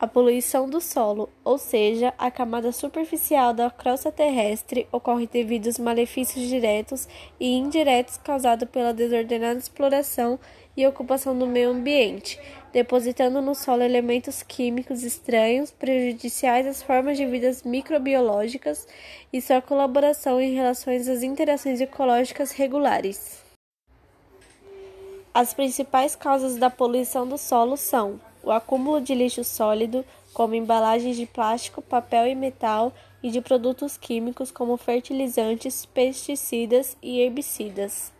A poluição do solo, ou seja, a camada superficial da crosta terrestre, ocorre devido aos malefícios diretos e indiretos causados pela desordenada exploração e ocupação do meio ambiente, depositando no solo elementos químicos estranhos, prejudiciais às formas de vida microbiológicas e sua colaboração em relação às interações ecológicas regulares. As principais causas da poluição do solo são o acúmulo de lixo sólido, como embalagens de plástico, papel e metal, e de produtos químicos como fertilizantes, pesticidas e herbicidas.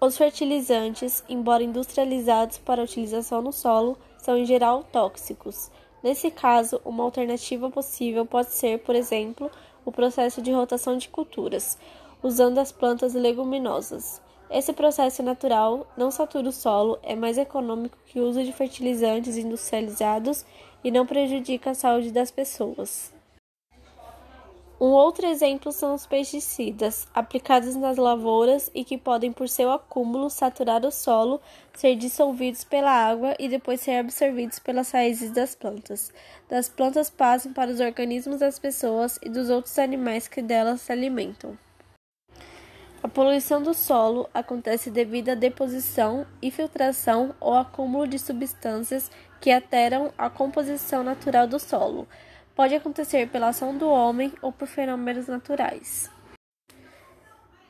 Os fertilizantes, embora industrializados para utilização no solo, são em geral tóxicos. Nesse caso, uma alternativa possível pode ser, por exemplo, o processo de rotação de culturas, usando as plantas leguminosas. Esse processo natural não satura o solo, é mais econômico que o uso de fertilizantes industrializados e não prejudica a saúde das pessoas. Um outro exemplo são os pesticidas, aplicados nas lavouras e que podem, por seu acúmulo, saturar o solo, ser dissolvidos pela água e depois ser absorvidos pelas raízes das plantas. Das plantas passam para os organismos das pessoas e dos outros animais que delas se alimentam. A poluição do solo acontece devido à deposição, infiltração ou acúmulo de substâncias que alteram a composição natural do solo. Pode acontecer pela ação do homem ou por fenômenos naturais.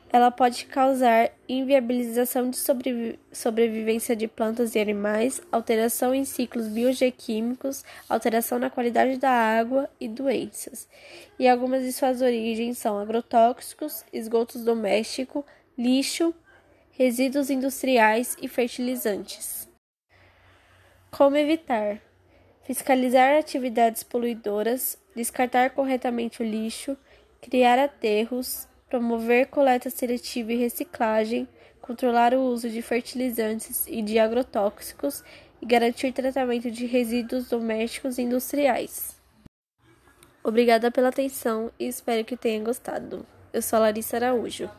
Ela pode causar inviabilização de sobrevi sobrevivência de plantas e animais, alteração em ciclos biogequímicos, alteração na qualidade da água e doenças. E algumas de suas origens são agrotóxicos, esgotos domésticos, lixo, resíduos industriais e fertilizantes. Como evitar? Fiscalizar atividades poluidoras, descartar corretamente o lixo, criar aterros, promover coleta seletiva e reciclagem, controlar o uso de fertilizantes e de agrotóxicos e garantir tratamento de resíduos domésticos e industriais. Obrigada pela atenção e espero que tenham gostado. Eu sou a Larissa Araújo.